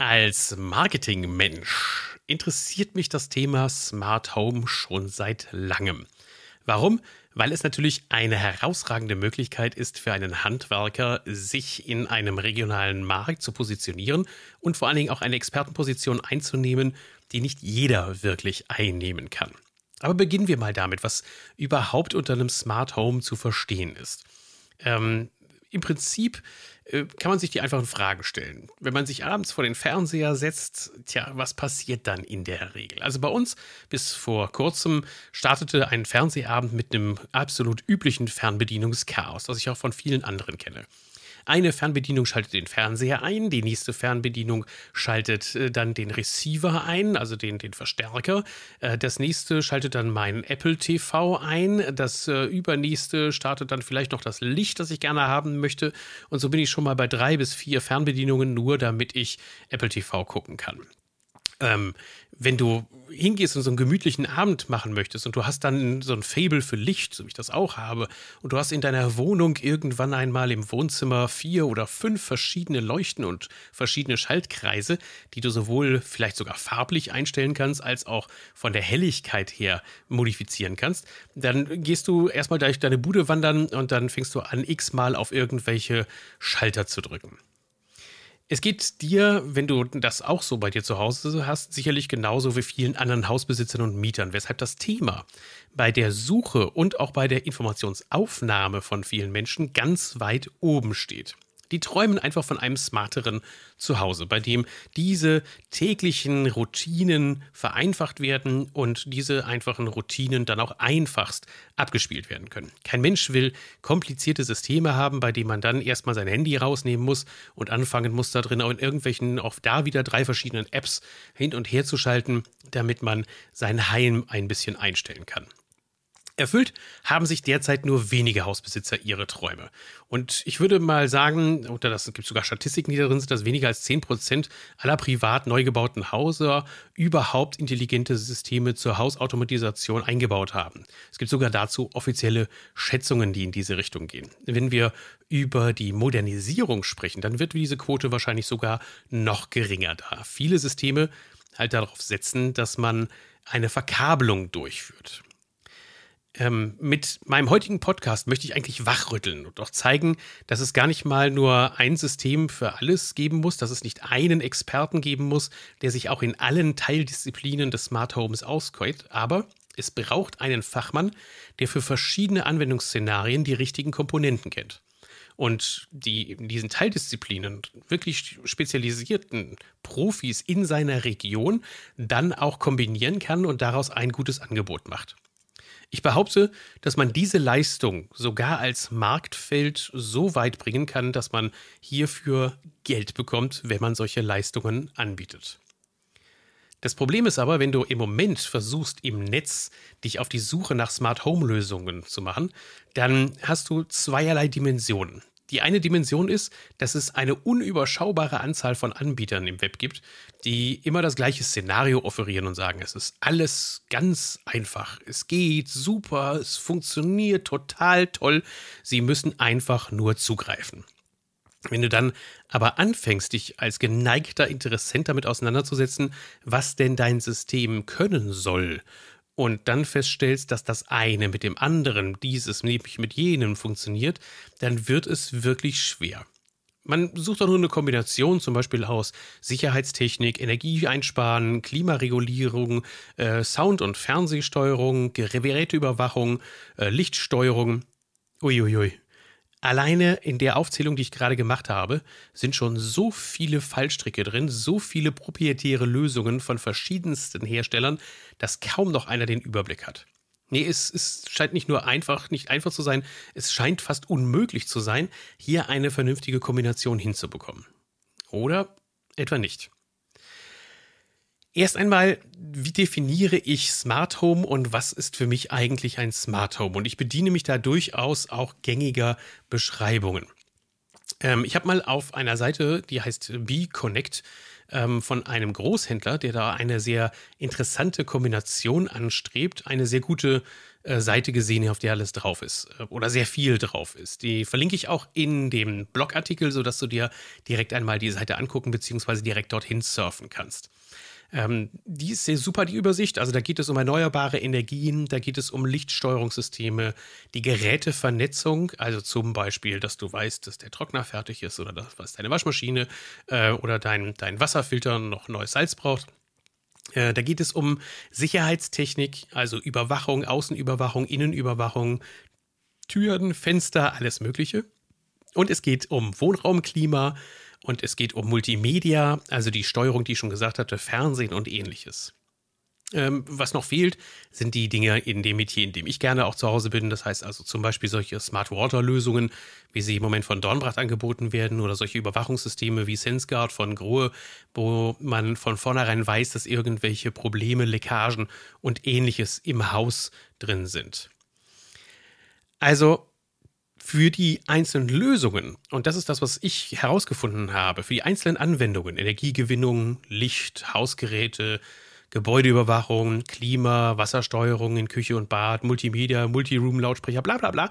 Als Marketingmensch interessiert mich das Thema Smart Home schon seit langem. Warum? Weil es natürlich eine herausragende Möglichkeit ist für einen Handwerker, sich in einem regionalen Markt zu positionieren und vor allen Dingen auch eine Expertenposition einzunehmen, die nicht jeder wirklich einnehmen kann. Aber beginnen wir mal damit, was überhaupt unter einem Smart Home zu verstehen ist. Ähm, Im Prinzip kann man sich die einfachen Fragen stellen. Wenn man sich abends vor den Fernseher setzt, tja, was passiert dann in der Regel? Also bei uns bis vor kurzem startete ein Fernsehabend mit einem absolut üblichen Fernbedienungschaos, das ich auch von vielen anderen kenne. Eine Fernbedienung schaltet den Fernseher ein, die nächste Fernbedienung schaltet äh, dann den Receiver ein, also den, den Verstärker. Äh, das nächste schaltet dann mein Apple TV ein. Das äh, übernächste startet dann vielleicht noch das Licht, das ich gerne haben möchte. Und so bin ich schon mal bei drei bis vier Fernbedienungen, nur damit ich Apple TV gucken kann ähm, wenn du hingehst und so einen gemütlichen Abend machen möchtest und du hast dann so ein Fable für Licht, so wie ich das auch habe, und du hast in deiner Wohnung irgendwann einmal im Wohnzimmer vier oder fünf verschiedene Leuchten und verschiedene Schaltkreise, die du sowohl vielleicht sogar farblich einstellen kannst, als auch von der Helligkeit her modifizieren kannst, dann gehst du erstmal durch deine Bude wandern und dann fängst du an, x-mal auf irgendwelche Schalter zu drücken. Es geht dir, wenn du das auch so bei dir zu Hause hast, sicherlich genauso wie vielen anderen Hausbesitzern und Mietern, weshalb das Thema bei der Suche und auch bei der Informationsaufnahme von vielen Menschen ganz weit oben steht. Die träumen einfach von einem smarteren Zuhause, bei dem diese täglichen Routinen vereinfacht werden und diese einfachen Routinen dann auch einfachst abgespielt werden können. Kein Mensch will komplizierte Systeme haben, bei denen man dann erstmal sein Handy rausnehmen muss und anfangen muss, da drin auch in irgendwelchen, auch da wieder drei verschiedenen Apps hin und her zu schalten, damit man sein Heim ein bisschen einstellen kann. Erfüllt haben sich derzeit nur wenige Hausbesitzer ihre Träume. Und ich würde mal sagen, oder das gibt sogar Statistiken, die darin sind, dass weniger als 10% aller privat neu gebauten Häuser überhaupt intelligente Systeme zur Hausautomatisation eingebaut haben. Es gibt sogar dazu offizielle Schätzungen, die in diese Richtung gehen. Wenn wir über die Modernisierung sprechen, dann wird diese Quote wahrscheinlich sogar noch geringer, da viele Systeme halt darauf setzen, dass man eine Verkabelung durchführt. Ähm, mit meinem heutigen Podcast möchte ich eigentlich wachrütteln und auch zeigen, dass es gar nicht mal nur ein System für alles geben muss, dass es nicht einen Experten geben muss, der sich auch in allen Teildisziplinen des Smart Homes auskennt, aber es braucht einen Fachmann, der für verschiedene Anwendungsszenarien die richtigen Komponenten kennt. Und die in diesen Teildisziplinen wirklich spezialisierten Profis in seiner Region dann auch kombinieren kann und daraus ein gutes Angebot macht. Ich behaupte, dass man diese Leistung sogar als Marktfeld so weit bringen kann, dass man hierfür Geld bekommt, wenn man solche Leistungen anbietet. Das Problem ist aber, wenn du im Moment versuchst, im Netz dich auf die Suche nach Smart Home Lösungen zu machen, dann hast du zweierlei Dimensionen. Die eine Dimension ist, dass es eine unüberschaubare Anzahl von Anbietern im Web gibt, die immer das gleiche Szenario offerieren und sagen, es ist alles ganz einfach, es geht super, es funktioniert total toll, sie müssen einfach nur zugreifen. Wenn du dann aber anfängst, dich als geneigter Interessent damit auseinanderzusetzen, was denn dein System können soll und dann feststellst, dass das eine mit dem anderen, dieses nämlich mit jenem funktioniert, dann wird es wirklich schwer. Man sucht doch nur eine Kombination zum Beispiel aus Sicherheitstechnik, Energieeinsparen, Klimaregulierung, äh, Sound- und Fernsehsteuerung, Geräteüberwachung, äh, Lichtsteuerung. Uiuiui. Alleine in der Aufzählung, die ich gerade gemacht habe, sind schon so viele Fallstricke drin, so viele proprietäre Lösungen von verschiedensten Herstellern, dass kaum noch einer den Überblick hat. Nee, es, es scheint nicht nur einfach, nicht einfach zu sein, es scheint fast unmöglich zu sein, hier eine vernünftige Kombination hinzubekommen. Oder etwa nicht. Erst einmal, wie definiere ich Smart Home und was ist für mich eigentlich ein Smart Home? Und ich bediene mich da durchaus auch gängiger Beschreibungen. Ähm, ich habe mal auf einer Seite, die heißt B-Connect, ähm, von einem Großhändler, der da eine sehr interessante Kombination anstrebt, eine sehr gute äh, Seite gesehen, auf der alles drauf ist äh, oder sehr viel drauf ist. Die verlinke ich auch in dem Blogartikel, sodass du dir direkt einmal die Seite angucken bzw. direkt dorthin surfen kannst. Ähm, die ist sehr super, die Übersicht. Also da geht es um erneuerbare Energien, da geht es um Lichtsteuerungssysteme, die Gerätevernetzung, also zum Beispiel, dass du weißt, dass der Trockner fertig ist oder dass deine Waschmaschine äh, oder dein, dein Wasserfilter noch neues Salz braucht. Äh, da geht es um Sicherheitstechnik, also Überwachung, Außenüberwachung, Innenüberwachung, Türen, Fenster, alles Mögliche. Und es geht um Wohnraumklima und es geht um Multimedia, also die Steuerung, die ich schon gesagt hatte, Fernsehen und ähnliches. Ähm, was noch fehlt, sind die Dinge in dem Metier, in dem ich gerne auch zu Hause bin. Das heißt also zum Beispiel solche Smart Water Lösungen, wie sie im Moment von Dornbracht angeboten werden, oder solche Überwachungssysteme wie SenseGuard von Grohe, wo man von vornherein weiß, dass irgendwelche Probleme, Leckagen und ähnliches im Haus drin sind. Also für die einzelnen Lösungen, und das ist das, was ich herausgefunden habe, für die einzelnen Anwendungen, Energiegewinnung, Licht, Hausgeräte, Gebäudeüberwachung, Klima, Wassersteuerung in Küche und Bad, Multimedia, Multiroom-Lautsprecher, bla bla bla,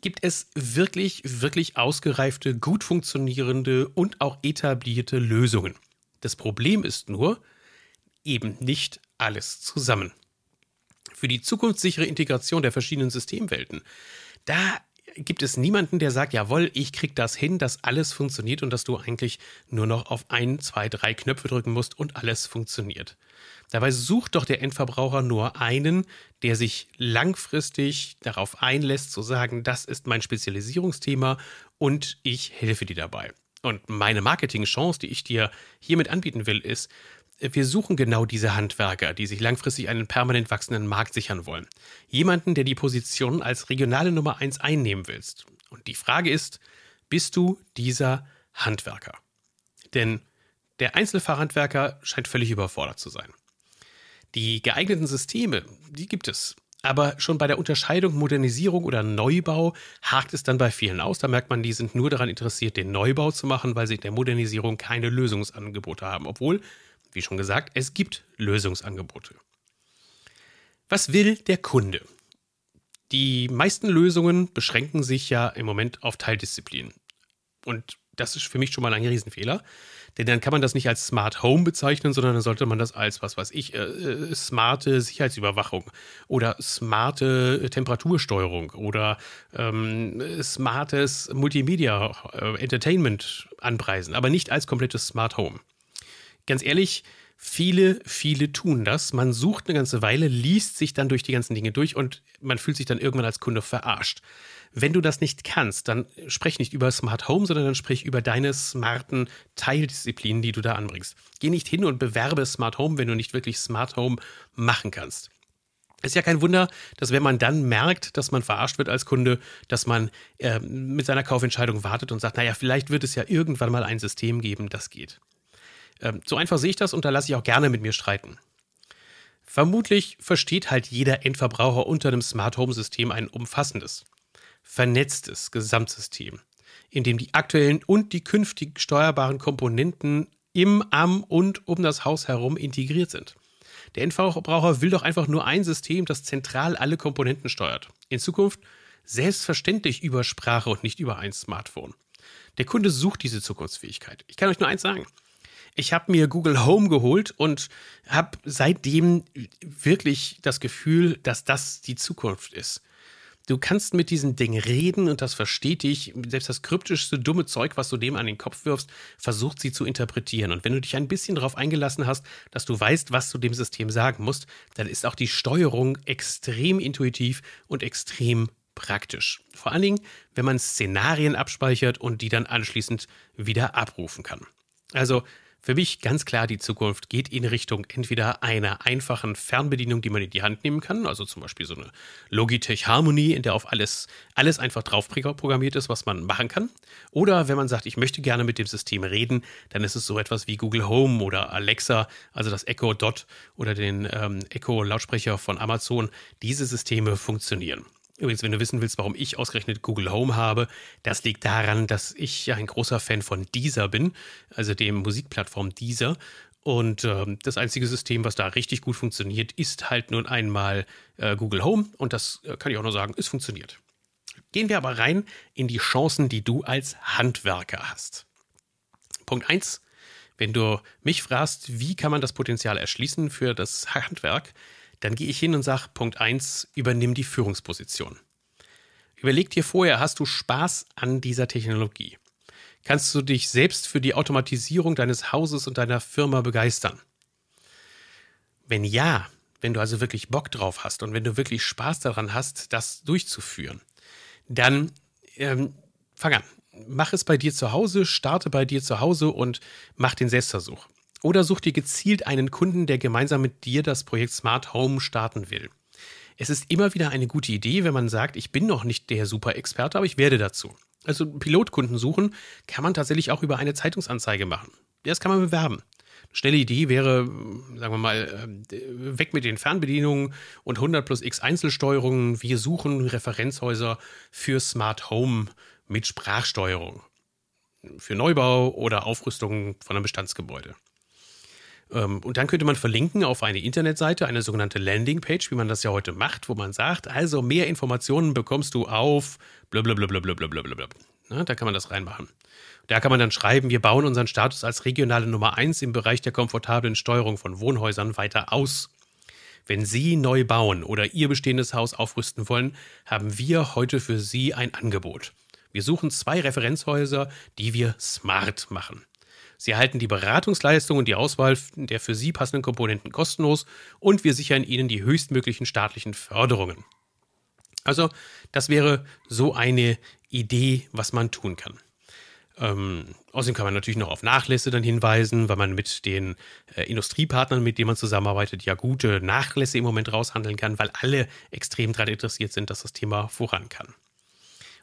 gibt es wirklich, wirklich ausgereifte, gut funktionierende und auch etablierte Lösungen. Das Problem ist nur, eben nicht alles zusammen. Für die zukunftssichere Integration der verschiedenen Systemwelten, da gibt es niemanden, der sagt, jawohl, ich krieg das hin, dass alles funktioniert und dass du eigentlich nur noch auf ein, zwei, drei Knöpfe drücken musst und alles funktioniert. Dabei sucht doch der Endverbraucher nur einen, der sich langfristig darauf einlässt, zu sagen, das ist mein Spezialisierungsthema und ich helfe dir dabei. Und meine Marketingchance, die ich dir hiermit anbieten will, ist, wir suchen genau diese Handwerker, die sich langfristig einen permanent wachsenden Markt sichern wollen. Jemanden, der die Position als regionale Nummer 1 einnehmen willst. Und die Frage ist, bist du dieser Handwerker? Denn der Einzelfahrhandwerker scheint völlig überfordert zu sein. Die geeigneten Systeme, die gibt es. Aber schon bei der Unterscheidung Modernisierung oder Neubau hakt es dann bei vielen aus. Da merkt man, die sind nur daran interessiert, den Neubau zu machen, weil sie in der Modernisierung keine Lösungsangebote haben. Obwohl wie schon gesagt, es gibt Lösungsangebote. Was will der Kunde? Die meisten Lösungen beschränken sich ja im Moment auf Teildisziplinen. Und das ist für mich schon mal ein Riesenfehler. Denn dann kann man das nicht als Smart Home bezeichnen, sondern dann sollte man das als, was weiß ich, äh, äh smarte Sicherheitsüberwachung oder smarte Temperatursteuerung oder ähm, smartes Multimedia äh, Entertainment anpreisen, aber nicht als komplettes Smart Home ganz ehrlich, viele, viele tun das. Man sucht eine ganze Weile, liest sich dann durch die ganzen Dinge durch und man fühlt sich dann irgendwann als Kunde verarscht. Wenn du das nicht kannst, dann sprech nicht über Smart Home, sondern dann sprich über deine smarten Teildisziplinen, die du da anbringst. Geh nicht hin und bewerbe Smart Home, wenn du nicht wirklich Smart Home machen kannst. Ist ja kein Wunder, dass wenn man dann merkt, dass man verarscht wird als Kunde, dass man äh, mit seiner Kaufentscheidung wartet und sagt, naja, vielleicht wird es ja irgendwann mal ein System geben, das geht. Ähm, so einfach sehe ich das und da lasse ich auch gerne mit mir streiten. Vermutlich versteht halt jeder Endverbraucher unter einem Smart Home System ein umfassendes, vernetztes Gesamtsystem, in dem die aktuellen und die künftig steuerbaren Komponenten im, am und um das Haus herum integriert sind. Der Endverbraucher will doch einfach nur ein System, das zentral alle Komponenten steuert. In Zukunft selbstverständlich über Sprache und nicht über ein Smartphone. Der Kunde sucht diese Zukunftsfähigkeit. Ich kann euch nur eins sagen. Ich habe mir Google Home geholt und habe seitdem wirklich das Gefühl, dass das die Zukunft ist. Du kannst mit diesem Ding reden und das versteht dich. Selbst das kryptischste dumme Zeug, was du dem an den Kopf wirfst, versucht sie zu interpretieren. Und wenn du dich ein bisschen darauf eingelassen hast, dass du weißt, was du dem System sagen musst, dann ist auch die Steuerung extrem intuitiv und extrem praktisch. Vor allen Dingen, wenn man Szenarien abspeichert und die dann anschließend wieder abrufen kann. Also für mich ganz klar, die Zukunft geht in Richtung entweder einer einfachen Fernbedienung, die man in die Hand nehmen kann, also zum Beispiel so eine Logitech Harmony, in der auf alles, alles einfach drauf programmiert ist, was man machen kann. Oder wenn man sagt, ich möchte gerne mit dem System reden, dann ist es so etwas wie Google Home oder Alexa, also das Echo Dot oder den ähm, Echo Lautsprecher von Amazon. Diese Systeme funktionieren. Übrigens, wenn du wissen willst, warum ich ausgerechnet Google Home habe, das liegt daran, dass ich ein großer Fan von Deezer bin, also dem Musikplattform Deezer. Und äh, das einzige System, was da richtig gut funktioniert, ist halt nun einmal äh, Google Home. Und das äh, kann ich auch nur sagen, es funktioniert. Gehen wir aber rein in die Chancen, die du als Handwerker hast. Punkt 1. Wenn du mich fragst, wie kann man das Potenzial erschließen für das Handwerk, dann gehe ich hin und sage, Punkt 1, übernimm die Führungsposition. Überleg dir vorher, hast du Spaß an dieser Technologie? Kannst du dich selbst für die Automatisierung deines Hauses und deiner Firma begeistern? Wenn ja, wenn du also wirklich Bock drauf hast und wenn du wirklich Spaß daran hast, das durchzuführen, dann ähm, fang an. Mach es bei dir zu Hause, starte bei dir zu Hause und mach den Selbstversuch. Oder such dir gezielt einen Kunden, der gemeinsam mit dir das Projekt Smart Home starten will. Es ist immer wieder eine gute Idee, wenn man sagt, ich bin noch nicht der Super-Experte, aber ich werde dazu. Also Pilotkunden suchen kann man tatsächlich auch über eine Zeitungsanzeige machen. Das kann man bewerben. Eine schnelle Idee wäre, sagen wir mal, äh, weg mit den Fernbedienungen und 100 plus X Einzelsteuerungen. Wir suchen Referenzhäuser für Smart Home mit Sprachsteuerung. Für Neubau oder Aufrüstung von einem Bestandsgebäude. Ähm, und dann könnte man verlinken auf eine Internetseite, eine sogenannte Landingpage, wie man das ja heute macht, wo man sagt, also mehr Informationen bekommst du auf blablabla. Da kann man das reinmachen. Da kann man dann schreiben, wir bauen unseren Status als regionale Nummer 1 im Bereich der komfortablen Steuerung von Wohnhäusern weiter aus. Wenn Sie neu bauen oder Ihr bestehendes Haus aufrüsten wollen, haben wir heute für Sie ein Angebot. Wir suchen zwei Referenzhäuser, die wir smart machen. Sie erhalten die Beratungsleistung und die Auswahl der für Sie passenden Komponenten kostenlos und wir sichern Ihnen die höchstmöglichen staatlichen Förderungen. Also, das wäre so eine Idee, was man tun kann. Ähm, außerdem kann man natürlich noch auf Nachlässe dann hinweisen, weil man mit den äh, Industriepartnern, mit denen man zusammenarbeitet, ja gute Nachlässe im Moment raushandeln kann, weil alle extrem daran interessiert sind, dass das Thema voran kann.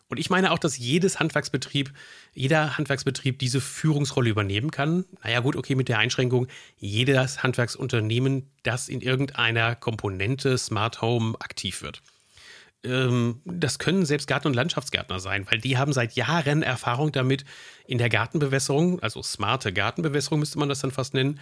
Und ich meine auch, dass jedes Handwerksbetrieb, jeder Handwerksbetrieb diese Führungsrolle übernehmen kann. Naja, gut, okay, mit der Einschränkung, jedes Handwerksunternehmen, das in irgendeiner Komponente Smart Home aktiv wird. Ähm, das können selbst Garten- und Landschaftsgärtner sein, weil die haben seit Jahren Erfahrung damit in der Gartenbewässerung, also smarte Gartenbewässerung müsste man das dann fast nennen,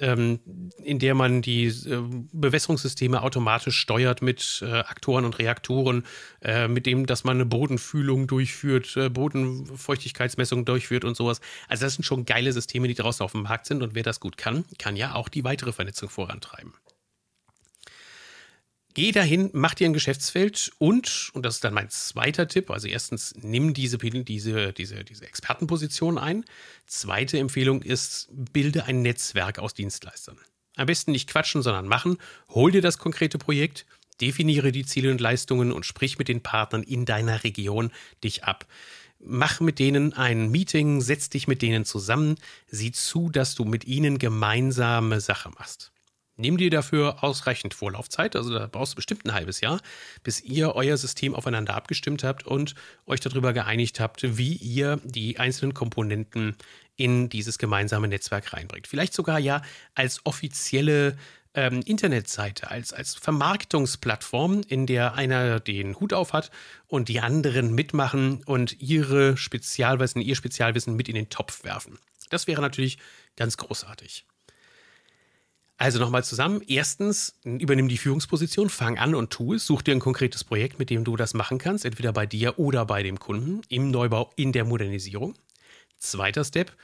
ähm, in der man die äh, Bewässerungssysteme automatisch steuert mit äh, Aktoren und Reaktoren, äh, mit dem, dass man eine Bodenfühlung durchführt, äh, Bodenfeuchtigkeitsmessung durchführt und sowas. Also das sind schon geile Systeme, die draußen auf dem Markt sind und wer das gut kann, kann ja auch die weitere Vernetzung vorantreiben. Geh dahin, mach dir ein Geschäftsfeld und, und das ist dann mein zweiter Tipp, also erstens, nimm diese, diese, diese, diese Expertenposition ein. Zweite Empfehlung ist, bilde ein Netzwerk aus Dienstleistern. Am besten nicht quatschen, sondern machen. Hol dir das konkrete Projekt, definiere die Ziele und Leistungen und sprich mit den Partnern in deiner Region dich ab. Mach mit denen ein Meeting, setz dich mit denen zusammen, sieh zu, dass du mit ihnen gemeinsame Sache machst. Nimm dir dafür ausreichend Vorlaufzeit, also da brauchst du bestimmt ein halbes Jahr, bis ihr euer System aufeinander abgestimmt habt und euch darüber geeinigt habt, wie ihr die einzelnen Komponenten in dieses gemeinsame Netzwerk reinbringt. Vielleicht sogar ja als offizielle ähm, Internetseite, als, als Vermarktungsplattform, in der einer den Hut auf hat und die anderen mitmachen und ihre Spezialwissen, ihr Spezialwissen mit in den Topf werfen. Das wäre natürlich ganz großartig. Also nochmal zusammen. Erstens, übernimm die Führungsposition, fang an und tu es. Such dir ein konkretes Projekt, mit dem du das machen kannst, entweder bei dir oder bei dem Kunden, im Neubau, in der Modernisierung. Zweiter Step,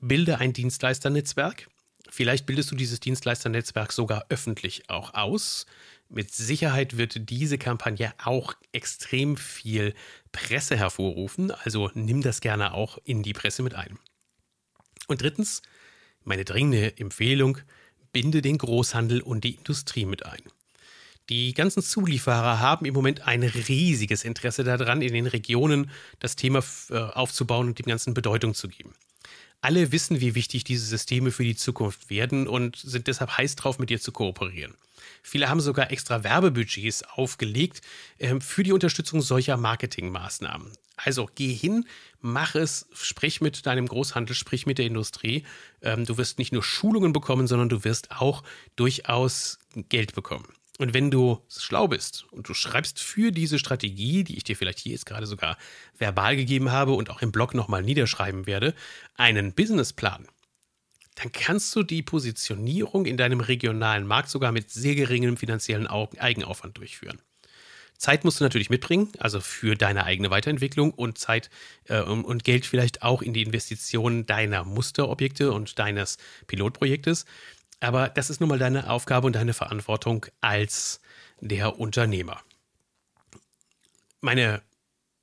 bilde ein Dienstleisternetzwerk. Vielleicht bildest du dieses Dienstleisternetzwerk sogar öffentlich auch aus. Mit Sicherheit wird diese Kampagne auch extrem viel Presse hervorrufen, also nimm das gerne auch in die Presse mit ein. Und drittens, meine dringende Empfehlung, binde den Großhandel und die Industrie mit ein. Die ganzen Zulieferer haben im Moment ein riesiges Interesse daran, in den Regionen das Thema äh, aufzubauen und dem Ganzen Bedeutung zu geben. Alle wissen, wie wichtig diese Systeme für die Zukunft werden und sind deshalb heiß drauf, mit dir zu kooperieren. Viele haben sogar extra Werbebudgets aufgelegt äh, für die Unterstützung solcher Marketingmaßnahmen. Also geh hin, mach es, sprich mit deinem Großhandel, sprich mit der Industrie. Ähm, du wirst nicht nur Schulungen bekommen, sondern du wirst auch durchaus Geld bekommen. Und wenn du schlau bist und du schreibst für diese Strategie, die ich dir vielleicht hier jetzt gerade sogar verbal gegeben habe und auch im Blog nochmal niederschreiben werde, einen Businessplan, dann kannst du die Positionierung in deinem regionalen Markt sogar mit sehr geringem finanziellen Eigenaufwand durchführen. Zeit musst du natürlich mitbringen, also für deine eigene Weiterentwicklung und Zeit äh, und Geld vielleicht auch in die Investition deiner Musterobjekte und deines Pilotprojektes. Aber das ist nun mal deine Aufgabe und deine Verantwortung als der Unternehmer. Meine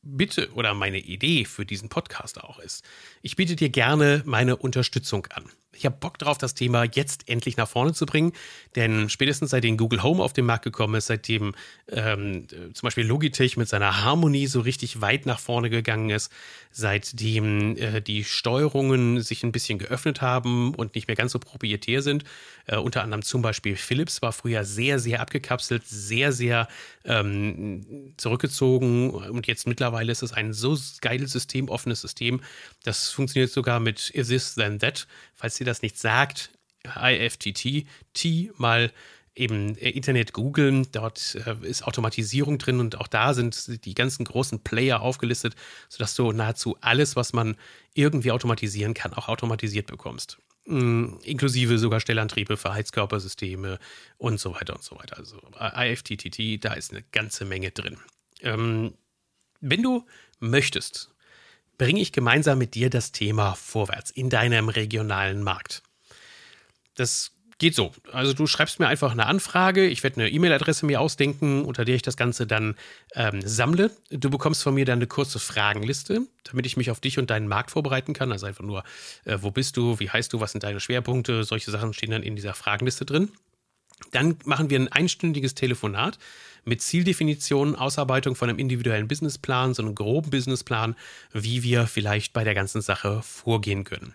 Bitte oder meine Idee für diesen Podcast auch ist, ich biete dir gerne meine Unterstützung an. Ich habe Bock drauf, das Thema jetzt endlich nach vorne zu bringen, denn spätestens seitdem Google Home auf den Markt gekommen ist, seitdem ähm, zum Beispiel Logitech mit seiner Harmonie so richtig weit nach vorne gegangen ist, seitdem äh, die Steuerungen sich ein bisschen geöffnet haben und nicht mehr ganz so proprietär sind, äh, unter anderem zum Beispiel Philips war früher sehr, sehr abgekapselt, sehr, sehr ähm, zurückgezogen. Und jetzt mittlerweile ist es ein so geiles System, offenes System, das funktioniert sogar mit Is This Then That, falls ihr das nicht sagt, IFTT, T mal eben äh, Internet googeln, dort äh, ist Automatisierung drin und auch da sind die ganzen großen Player aufgelistet, sodass du nahezu alles, was man irgendwie automatisieren kann, auch automatisiert bekommst. Mhm, inklusive sogar Stellantriebe für Heizkörpersysteme und so weiter und so weiter. Also IFTTT, da ist eine ganze Menge drin. Ähm, wenn du möchtest, bringe ich gemeinsam mit dir das Thema vorwärts in deinem regionalen Markt. Das geht so. Also du schreibst mir einfach eine Anfrage, ich werde eine E-Mail-Adresse mir ausdenken, unter der ich das Ganze dann ähm, sammle. Du bekommst von mir dann eine kurze Fragenliste, damit ich mich auf dich und deinen Markt vorbereiten kann. Also einfach nur, äh, wo bist du, wie heißt du, was sind deine Schwerpunkte, solche Sachen stehen dann in dieser Fragenliste drin. Dann machen wir ein einstündiges Telefonat mit Zieldefinition, Ausarbeitung von einem individuellen Businessplan, so einem groben Businessplan, wie wir vielleicht bei der ganzen Sache vorgehen können.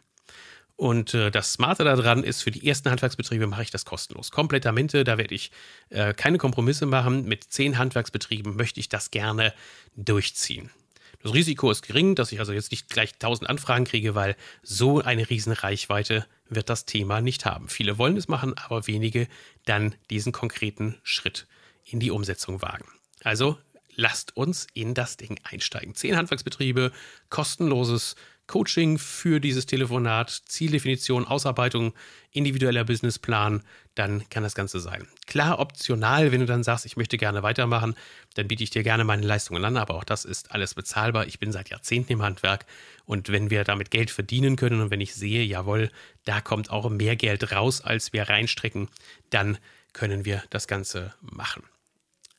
Und äh, das Smarte daran ist, für die ersten Handwerksbetriebe mache ich das kostenlos. Komplettamente, da werde ich äh, keine Kompromisse machen. Mit zehn Handwerksbetrieben möchte ich das gerne durchziehen. Das Risiko ist gering, dass ich also jetzt nicht gleich tausend Anfragen kriege, weil so eine Riesenreichweite wird das Thema nicht haben. Viele wollen es machen, aber wenige dann diesen konkreten Schritt in die Umsetzung wagen. Also lasst uns in das Ding einsteigen. Zehn Handwerksbetriebe, kostenloses Coaching für dieses Telefonat, Zieldefinition, Ausarbeitung, individueller Businessplan, dann kann das Ganze sein. Klar, optional, wenn du dann sagst, ich möchte gerne weitermachen, dann biete ich dir gerne meine Leistungen an, aber auch das ist alles bezahlbar. Ich bin seit Jahrzehnten im Handwerk und wenn wir damit Geld verdienen können und wenn ich sehe, jawohl, da kommt auch mehr Geld raus, als wir reinstrecken, dann können wir das Ganze machen.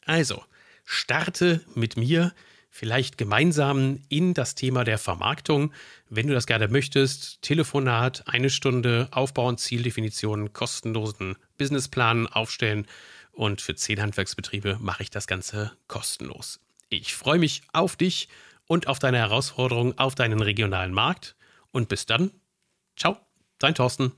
Also, starte mit mir vielleicht gemeinsam in das Thema der Vermarktung. Wenn du das gerne möchtest, Telefonat, eine Stunde, aufbauen, Zieldefinitionen, kostenlosen Businessplan aufstellen und für zehn Handwerksbetriebe mache ich das Ganze kostenlos. Ich freue mich auf dich und auf deine Herausforderungen auf deinen regionalen Markt und bis dann. Ciao, dein Thorsten.